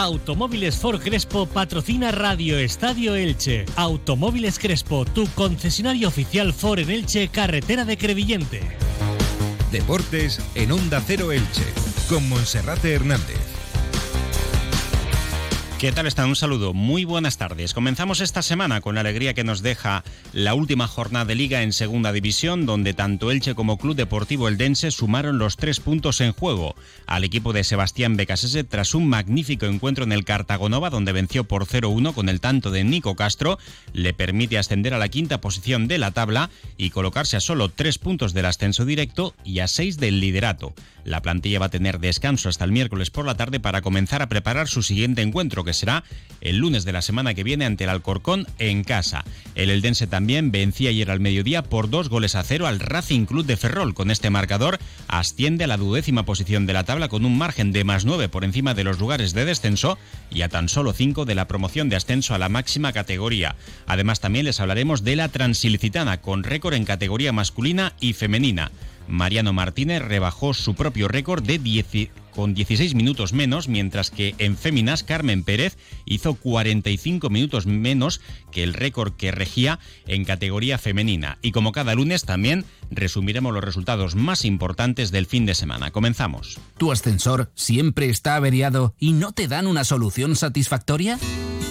Automóviles Ford Crespo patrocina Radio Estadio Elche. Automóviles Crespo, tu concesionario oficial Ford en Elche, carretera de Crevillente. Deportes en Onda Cero Elche, con Monserrate Hernández. ¿Qué tal están? Un saludo, muy buenas tardes. Comenzamos esta semana con la alegría que nos deja la última jornada de liga en segunda división, donde tanto Elche como Club Deportivo Eldense sumaron los tres puntos en juego al equipo de Sebastián Becasese tras un magnífico encuentro en el Cartagonova, donde venció por 0-1 con el tanto de Nico Castro, le permite ascender a la quinta posición de la tabla y colocarse a solo tres puntos del ascenso directo y a seis del liderato. La plantilla va a tener descanso hasta el miércoles por la tarde para comenzar a preparar su siguiente encuentro, que será el lunes de la semana que viene ante el Alcorcón en casa. El Eldense también vencía ayer al mediodía por dos goles a cero al Racing Club de Ferrol. Con este marcador asciende a la duodécima posición de la tabla con un margen de más nueve por encima de los lugares de descenso y a tan solo cinco de la promoción de ascenso a la máxima categoría. Además también les hablaremos de la Transilicitana con récord en categoría masculina y femenina. Mariano Martínez rebajó su propio récord de 10, con 16 minutos menos, mientras que en féminas Carmen Pérez hizo 45 minutos menos que el récord que regía en categoría femenina. Y como cada lunes también resumiremos los resultados más importantes del fin de semana. Comenzamos. ¿Tu ascensor siempre está averiado y no te dan una solución satisfactoria?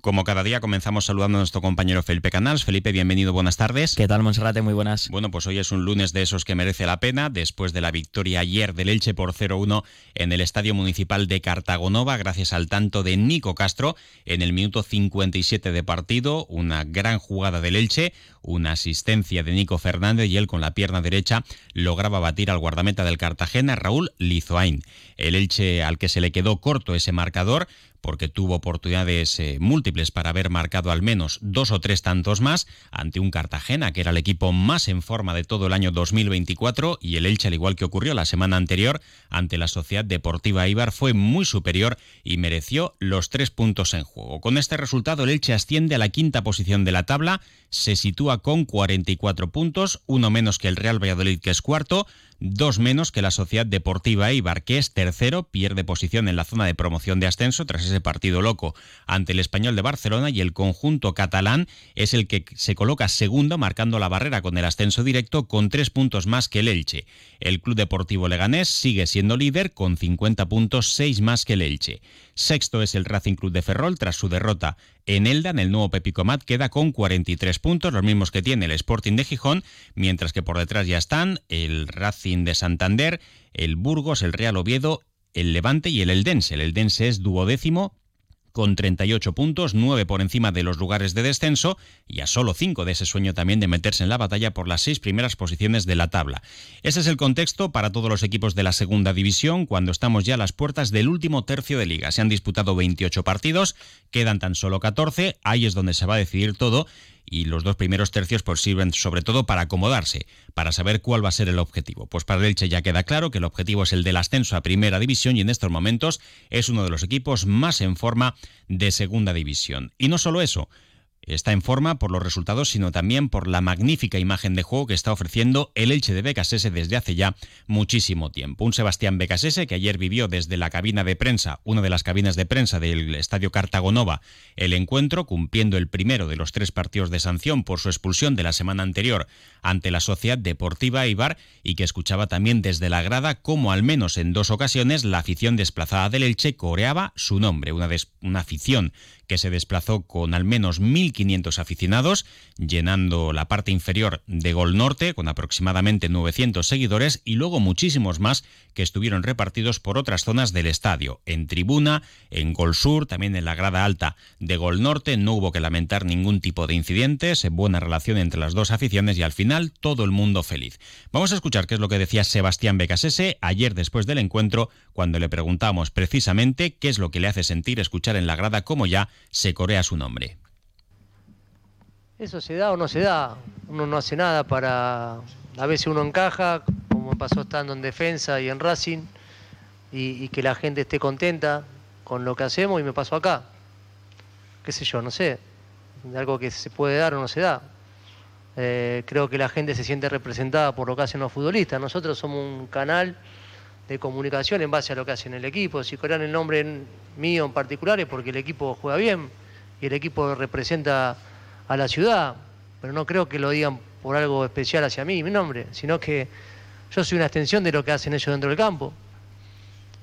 Como cada día comenzamos saludando a nuestro compañero Felipe Canals. Felipe, bienvenido, buenas tardes. ¿Qué tal, Monserrate? Muy buenas. Bueno, pues hoy es un lunes de esos que merece la pena, después de la victoria ayer del Elche por 0-1 en el Estadio Municipal de Cartagonova, gracias al tanto de Nico Castro en el minuto 57 de partido, una gran jugada del Elche, una asistencia de Nico Fernández y él con la pierna derecha lograba batir al guardameta del Cartagena, Raúl Lizoain. El Elche al que se le quedó corto ese marcador porque tuvo oportunidades eh, múltiples para haber marcado al menos dos o tres tantos más ante un Cartagena que era el equipo más en forma de todo el año 2024 y el Elche al igual que ocurrió la semana anterior ante la Sociedad Deportiva Ibar fue muy superior y mereció los tres puntos en juego. Con este resultado el Elche asciende a la quinta posición de la tabla, se sitúa con 44 puntos, uno menos que el Real Valladolid que es cuarto, dos menos que la Sociedad Deportiva Eibar, que es tercero, pierde posición en la zona de promoción de ascenso tras ese partido loco ante el Español de Barcelona y el conjunto catalán es el que se coloca segundo, marcando la barrera con el ascenso directo con tres puntos más que el Elche. El Club Deportivo Leganés sigue siendo líder con 50 puntos, seis más que el Elche. Sexto es el Racing Club de Ferrol tras su derrota en Elda, en el nuevo Pepicomat, queda con 43 puntos, los mismos que tiene el Sporting de Gijón, mientras que por detrás ya están el Racing de Santander, el Burgos, el Real Oviedo, el Levante y el Eldense. El Eldense es duodécimo con 38 puntos, 9 por encima de los lugares de descenso y a solo 5 de ese sueño también de meterse en la batalla por las seis primeras posiciones de la tabla. Ese es el contexto para todos los equipos de la segunda división cuando estamos ya a las puertas del último tercio de liga. Se han disputado 28 partidos, quedan tan solo 14, ahí es donde se va a decidir todo y los dos primeros tercios pues sirven sobre todo para acomodarse, para saber cuál va a ser el objetivo. Pues para el Elche ya queda claro que el objetivo es el del ascenso a primera división y en estos momentos es uno de los equipos más en forma de segunda división. Y no solo eso, Está en forma por los resultados, sino también por la magnífica imagen de juego que está ofreciendo el Elche de Becasese desde hace ya muchísimo tiempo. Un Sebastián Becasese que ayer vivió desde la cabina de prensa, una de las cabinas de prensa del Estadio Cartagonova, el encuentro, cumpliendo el primero de los tres partidos de sanción por su expulsión de la semana anterior ante la Sociedad Deportiva Ibar y que escuchaba también desde la grada cómo al menos en dos ocasiones la afición desplazada del Elche coreaba su nombre, una, una afición que se desplazó con al menos 1.500 aficionados, llenando la parte inferior de Gol Norte con aproximadamente 900 seguidores y luego muchísimos más que estuvieron repartidos por otras zonas del estadio, en tribuna, en Gol Sur, también en la grada alta de Gol Norte. No hubo que lamentar ningún tipo de incidentes, buena relación entre las dos aficiones y al final todo el mundo feliz. Vamos a escuchar qué es lo que decía Sebastián Becasese ayer después del encuentro, cuando le preguntamos precisamente qué es lo que le hace sentir escuchar en la grada como ya se corea su nombre. Eso se da o no se da. Uno no hace nada para... A veces uno encaja, como pasó estando en defensa y en Racing, y, que la gente esté contenta con lo que hacemos y me pasó acá. Qué sé yo, no sé, algo que se puede dar o no se da. Eh, creo que la gente se siente representada por lo que hacen los futbolistas. Nosotros somos un canal de comunicación en base a lo que hacen el equipo. Si corean el nombre mío en particular es porque el equipo juega bien y el equipo representa a la ciudad, pero no creo que lo digan por algo especial hacia mí, mi nombre, sino que yo soy una extensión de lo que hacen ellos dentro del campo.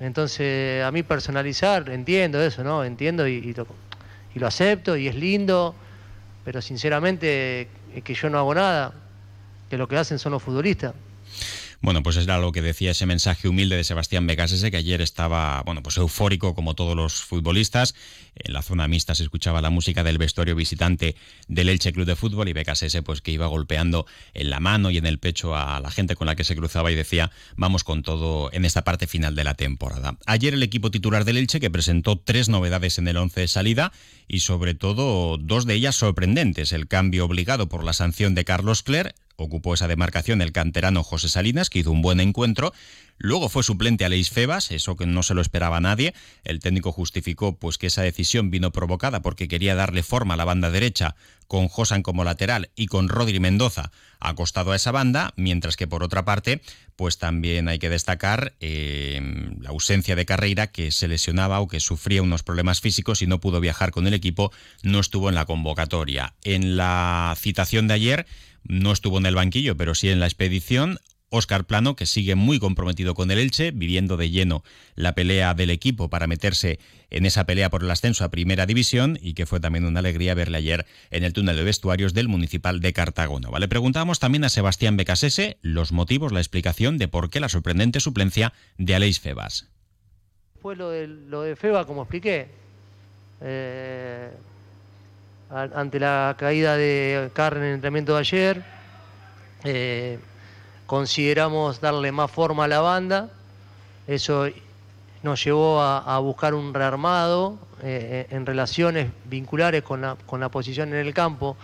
Entonces, a mí personalizar, entiendo eso, ¿no? Entiendo y, lo, acepto y es lindo, pero sinceramente es que yo no hago nada, que lo que hacen son los futbolistas. Bueno, pues era lo que decía ese mensaje humilde de Sebastián Becasese, que ayer estaba, bueno, pues eufórico como todos los futbolistas. En la zona mixta se escuchaba la música del vestuario visitante del Elche Club de Fútbol y Becasese, pues que iba golpeando en la mano y en el pecho a la gente con la que se cruzaba y decía, vamos con todo en esta parte final de la temporada. Ayer el equipo titular del Elche que presentó tres novedades en el once de salida y sobre todo dos de ellas sorprendentes. El cambio obligado por la sanción de Carlos Cler, ocupó esa demarcación el canterano José Salinas, que hizo un buen encuentro. Luego fue suplente a Leis Febas, eso que no se lo esperaba nadie. El técnico justificó pues que esa decisión vino provocada porque quería darle forma a la banda derecha con Josan como lateral y con Rodri Mendoza acostado a esa banda, mientras que por otra parte, pues también hay que destacar eh, la ausencia de Carreira, que se lesionaba o que sufría unos problemas físicos y no pudo viajar con el equipo, no estuvo en la convocatoria. En la citación de ayer, no estuvo en el banquillo, pero sí en la expedición. Óscar Plano, que sigue muy comprometido con el Elche, viviendo de lleno la pelea del equipo para meterse en esa pelea por el ascenso a Primera División y que fue también una alegría verle ayer en el túnel de vestuarios del Municipal de Cartago. Le preguntamos también a Sebastián Becasese los motivos, la explicación de por qué la sorprendente suplencia de Aleix Febas. Fue lo de, lo de Febas, como expliqué. Eh, ante la caída de Carr en el entrenamiento de ayer. Eh, consideramos darle más forma a la banda. Eso nos llevó a, buscar un rearmado eh, en relaciones vinculares con la, posición en el campo,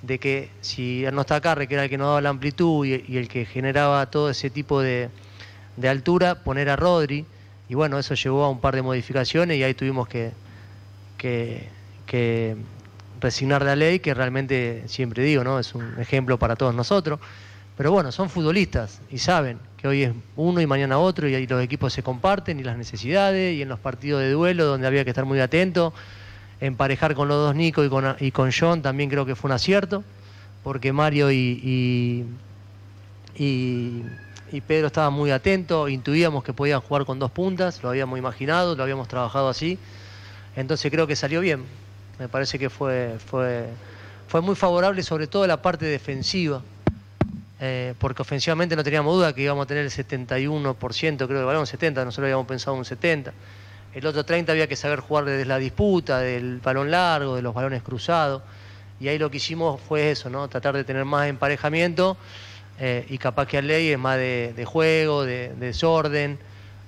de que si no está Carre, que era el que nos daba la amplitud y, el que generaba todo ese tipo de, altura, poner a Rodri. Y bueno, eso llevó a un par de modificaciones y ahí tuvimos que, que resignar la ley, que realmente siempre digo, ¿no? Es un ejemplo para todos nosotros. Pero bueno, son futbolistas y saben que hoy es uno y mañana otro y ahí los equipos se comparten y las necesidades y en los partidos de duelo donde había que estar muy atento, emparejar con los dos Nico y con, y con John también creo que fue un acierto, porque Mario y, y, Pedro estaban muy atentos, intuíamos que podían jugar con dos puntas, lo habíamos imaginado, lo habíamos trabajado así, entonces creo que salió bien. Me parece que fue, fue, fue muy favorable, sobre todo la parte defensiva, eh, porque ofensivamente no teníamos duda que íbamos a tener el 71%, creo que balón 70, nosotros habíamos pensado un 70. El otro 30 había que saber jugar desde la disputa, del balón largo, de los balones cruzados. Y ahí lo que hicimos fue eso, ¿no? Tratar de tener más emparejamiento eh, y capaz que a ley es más de, juego, de, desorden.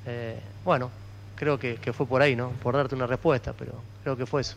Eh, bueno, creo que, que fue por ahí, ¿no? Por darte una respuesta, pero creo que fue eso.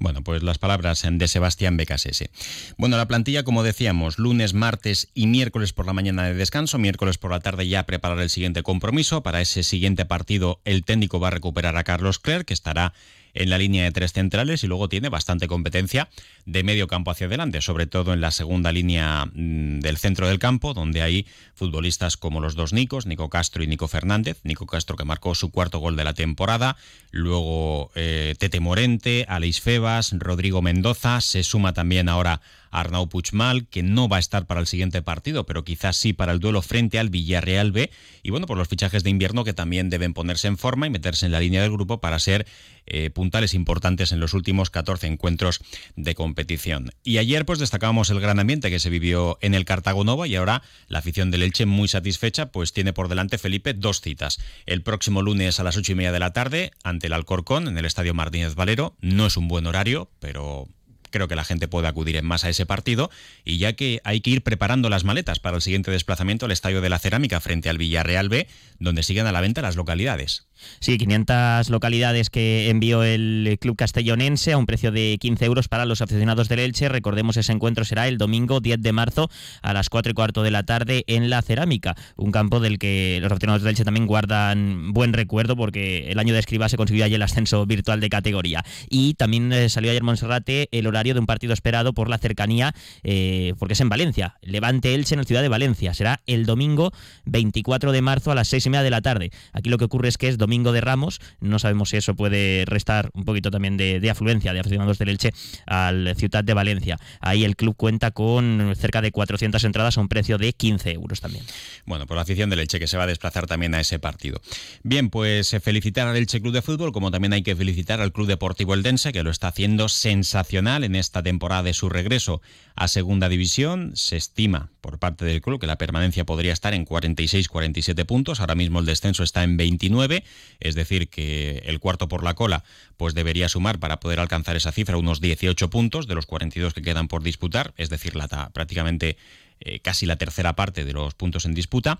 Bueno, pues las palabras de Sebastián Becasese. Bueno, la plantilla, como decíamos, lunes, martes y miércoles por la mañana de descanso, miércoles por la tarde ya preparar el siguiente compromiso. Para ese siguiente partido, el técnico va a recuperar a Carlos Clerc, que estará en la línea de tres centrales y luego tiene bastante competencia de medio campo hacia adelante, sobre todo en la segunda línea mm, del centro del campo, donde hay futbolistas como los dos Nicos, Nico Castro y Nico Fernández. Nico Castro que marcó su cuarto gol de la temporada, luego eh, Tete Morente, Aleix Febas, Rodrigo Mendoza, se suma también ahora Arnau Puigmal, que no va a estar para el siguiente partido, pero quizás sí para el duelo frente al Villarreal B. Y bueno, por los fichajes de invierno que también deben ponerse en forma y meterse en la línea del grupo para ser eh, puntales importantes en los últimos 14 encuentros de competición. Y ayer pues destacábamos el gran ambiente que se vivió en el Cartago Nova y ahora la afición del Elche muy satisfecha pues tiene por delante Felipe dos citas. El próximo lunes a las ocho y media de la tarde ante el Alcorcón en el Estadio Martínez Valero. No es un buen horario, pero creo que la gente puede acudir en más a ese partido y ya que hay que ir preparando las maletas para el siguiente desplazamiento al Estadio de la Cerámica frente al Villarreal B, donde siguen a la venta las localidades. Sí, 500 localidades que envió el club castellonense a un precio de 15 euros para los aficionados del Elche. Recordemos, ese encuentro será el domingo 10 de marzo a las 4 y cuarto de la tarde en la Cerámica, un campo del que los aficionados del Elche también guardan buen recuerdo porque el año de escriba se consiguió allí el ascenso virtual de categoría. Y también eh, salió ayer Monserrate el horario de un partido esperado por la cercanía, eh, porque es en Valencia. Levante Elche en la ciudad de Valencia. Será el domingo 24 de marzo a las 6 y media de la tarde. Aquí lo que ocurre es que es domingo de Ramos. No sabemos si eso puede restar un poquito también de, afluencia de aficionados del Elche al Ciudad de Valencia. Ahí el club cuenta con cerca de 400 entradas a un precio de 15 euros también. Bueno, por la afición del Elche que se va a desplazar también a ese partido. Bien, pues eh, felicitar al Elche Club de Fútbol, como también hay que felicitar al Club Deportivo Eldense, que lo está haciendo sensacional en esta temporada de su regreso a Segunda División. Se estima por parte del club que la permanencia podría estar en 46-47 puntos. Ahora mismo el descenso está en 29, es decir, que el cuarto por la cola pues debería sumar para poder alcanzar esa cifra unos 18 puntos de los 42 que quedan por disputar, es decir, la, prácticamente eh, casi la tercera parte de los puntos en disputa.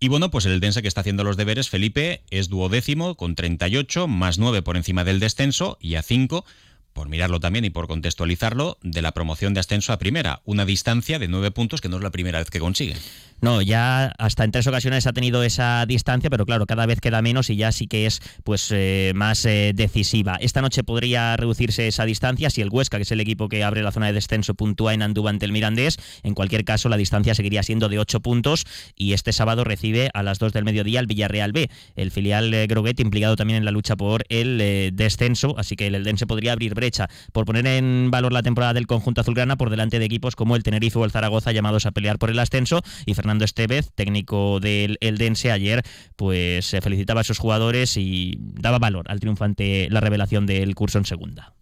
Y bueno, pues el Dense que está haciendo los deberes, Felipe, es duodécimo con 38, más 9 por encima del descenso y a 5 por mirarlo también y por contextualizarlo, de la promoción de ascenso a primera, una distancia de nueve puntos que no es la primera vez que consigue. No, ya hasta en tres ocasiones ha tenido esa distancia, pero claro, cada vez queda menos y ya sí que es pues eh, más eh, decisiva. Esta noche podría reducirse esa distancia si el Huesca, que es el equipo que abre la zona de descenso, puntúa en Andúba ante el Mirandés. En cualquier caso, la distancia seguiría siendo de ocho puntos y este sábado recibe a las dos del mediodía el Villarreal B, el filial eh, Groguet implicado también en la lucha por el descenso, así que el Eldense podría abrir brecha por poner en valor la temporada del conjunto azulgrana por delante de equipos como el Tenerife o el Zaragoza llamados a pelear por el ascenso y Fernando Estevez, técnico del Eldense, ayer pues se felicitaba a sus jugadores y daba valor al triunfo ante la revelación del curso en segunda.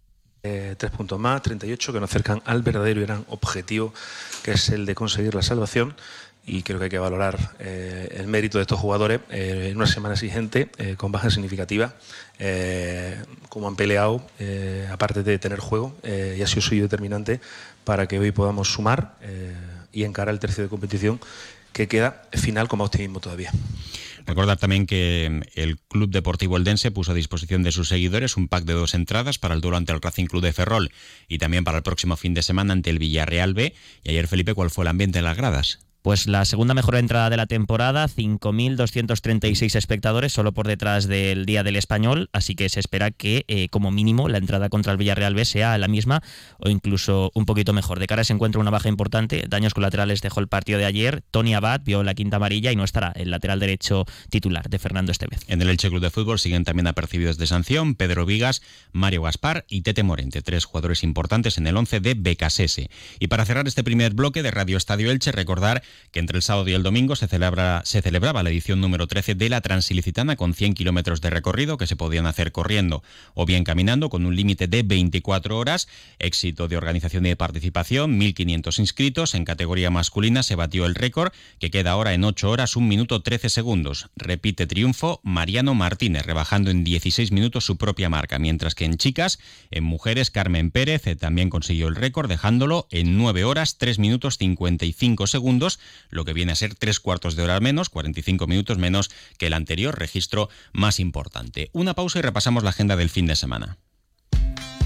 Eh, tres puntos más, 38, que nos acercan al verdadero y gran objetivo, que es el de conseguir la salvación. Y creo que hay que valorar eh, el mérito de estos jugadores eh, en una semana exigente, con bajas significativas, como han peleado, aparte de tener juego, y ha sido suyo determinante para que hoy podamos sumar y encarar el tercio de competición que queda final con optimismo todavía. Recordar también que el Club Deportivo Eldense puso a disposición de sus seguidores un pack de dos entradas para el duelo ante el Racing Club de Ferrol y también para el próximo fin de semana ante el Villarreal B. Y ayer, Felipe, ¿cuál fue el ambiente en las gradas? Pues la segunda mejor entrada de la temporada, 5.236 espectadores, solo por detrás del Día del Español, así que se espera que eh, como mínimo la entrada contra el Villarreal B sea la misma o incluso un poquito mejor. De cara se encuentra una baja importante, daños colaterales dejó el partido de ayer, Tony Abad vio la quinta amarilla y no estará el lateral derecho titular de Fernando Estevez. En el Elche Club de Fútbol siguen también apercibidos de sanción Pedro Vigas, Mario Gaspar y Tete Morente, tres jugadores importantes en el 11 de Becasese. Y para cerrar este primer bloque de Radio Estadio Elche, recordar que entre el sábado y el domingo se, celebra, se celebraba la edición número 13 de la Transilicitana con 100 kilómetros de recorrido que se podían hacer corriendo o bien caminando con un límite de 24 horas. Éxito de organización y de participación, 1.500 inscritos. En categoría masculina se batió el récord que queda ahora en 8 horas, 1 minuto 13 segundos. Repite triunfo Mariano Martínez, rebajando en 16 minutos su propia marca, mientras que en chicas, en mujeres, Carmen Pérez eh, también consiguió el récord, dejándolo en 9 horas, 3 minutos 55 segundos, lo que viene a ser tres cuartos de hora menos, 45 minutos menos que el anterior registro más importante. Una pausa y repasamos la agenda del fin de semana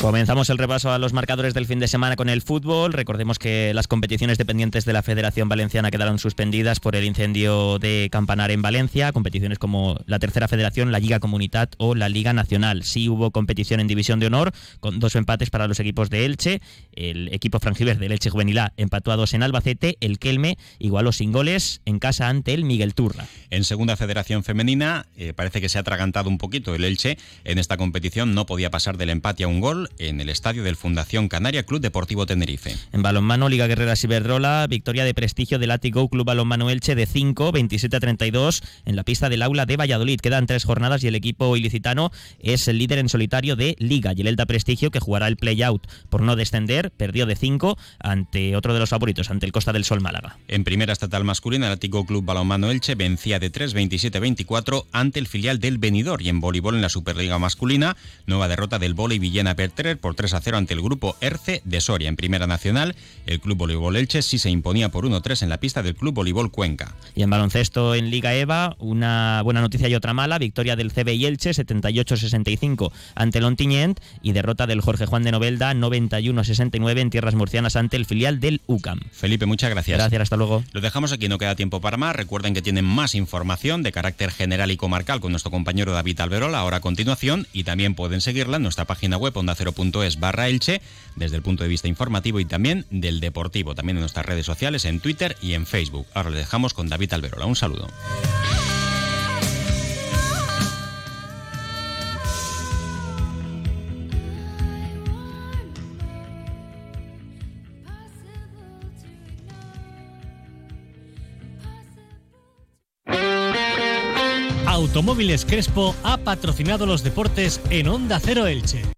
Comenzamos el repaso a los marcadores del fin de semana con el fútbol. Recordemos que las competiciones dependientes de la Federación Valenciana quedaron suspendidas por el incendio de Campanar en Valencia. Competiciones como la Tercera Federación, la Liga Comunidad o la Liga Nacional. Sí hubo competición en División de Honor con dos empates para los equipos de Elche. El equipo franjiver del Elche Juvenil A empató en Albacete. El Kelme igualó sin goles en casa ante el Miguel Turra. En Segunda Federación Femenina eh, parece que se ha atragantado un poquito el Elche. En esta competición no podía pasar del empate a un gol en el estadio del Fundación Canaria Club Deportivo Tenerife. En balonmano, Liga Guerrera Ciberdrola, victoria de prestigio del Atigo Club Balonmano Elche de 5, 27 a 32 en la pista del aula de Valladolid. Quedan tres jornadas y el equipo ilicitano es el líder en solitario de Liga. Y el Elda Prestigio, que jugará el play-out por no descender, perdió de 5 ante otro de los favoritos, ante el Costa del Sol Málaga. En primera estatal masculina, el Atigo Club Balonmano Elche vencía de 3, 27 24 ante el filial del Benidorm. Y en voleibol en la Superliga masculina, nueva derrota del Volley Villena Por 3 a 0 ante el grupo ERCE de Soria. En Primera Nacional, el Club Voleibol Elche sí se imponía por 1-3 en la pista del Club Voleibol Cuenca. Y en baloncesto en Liga EVA, una buena noticia y otra mala. Victoria del CB y Elche 78-65 ante el Ontinyent y derrota del Jorge Juan de Novelda 91-69 en tierras murcianas ante el filial del UCAM. Felipe, muchas gracias. Gracias, hasta luego. Lo dejamos aquí, no queda tiempo para más. Recuerden que tienen más información de carácter general y comarcal con nuestro compañero David Alberola ahora a continuación y también pueden seguirla en nuestra página web onda0.es barra Elche desde el punto de vista informativo y también del deportivo, también en nuestras redes sociales, en Twitter y en Facebook. Ahora le dejamos con David Alberola. Un saludo. Automóviles Crespo ha patrocinado los deportes en Onda Cero Elche.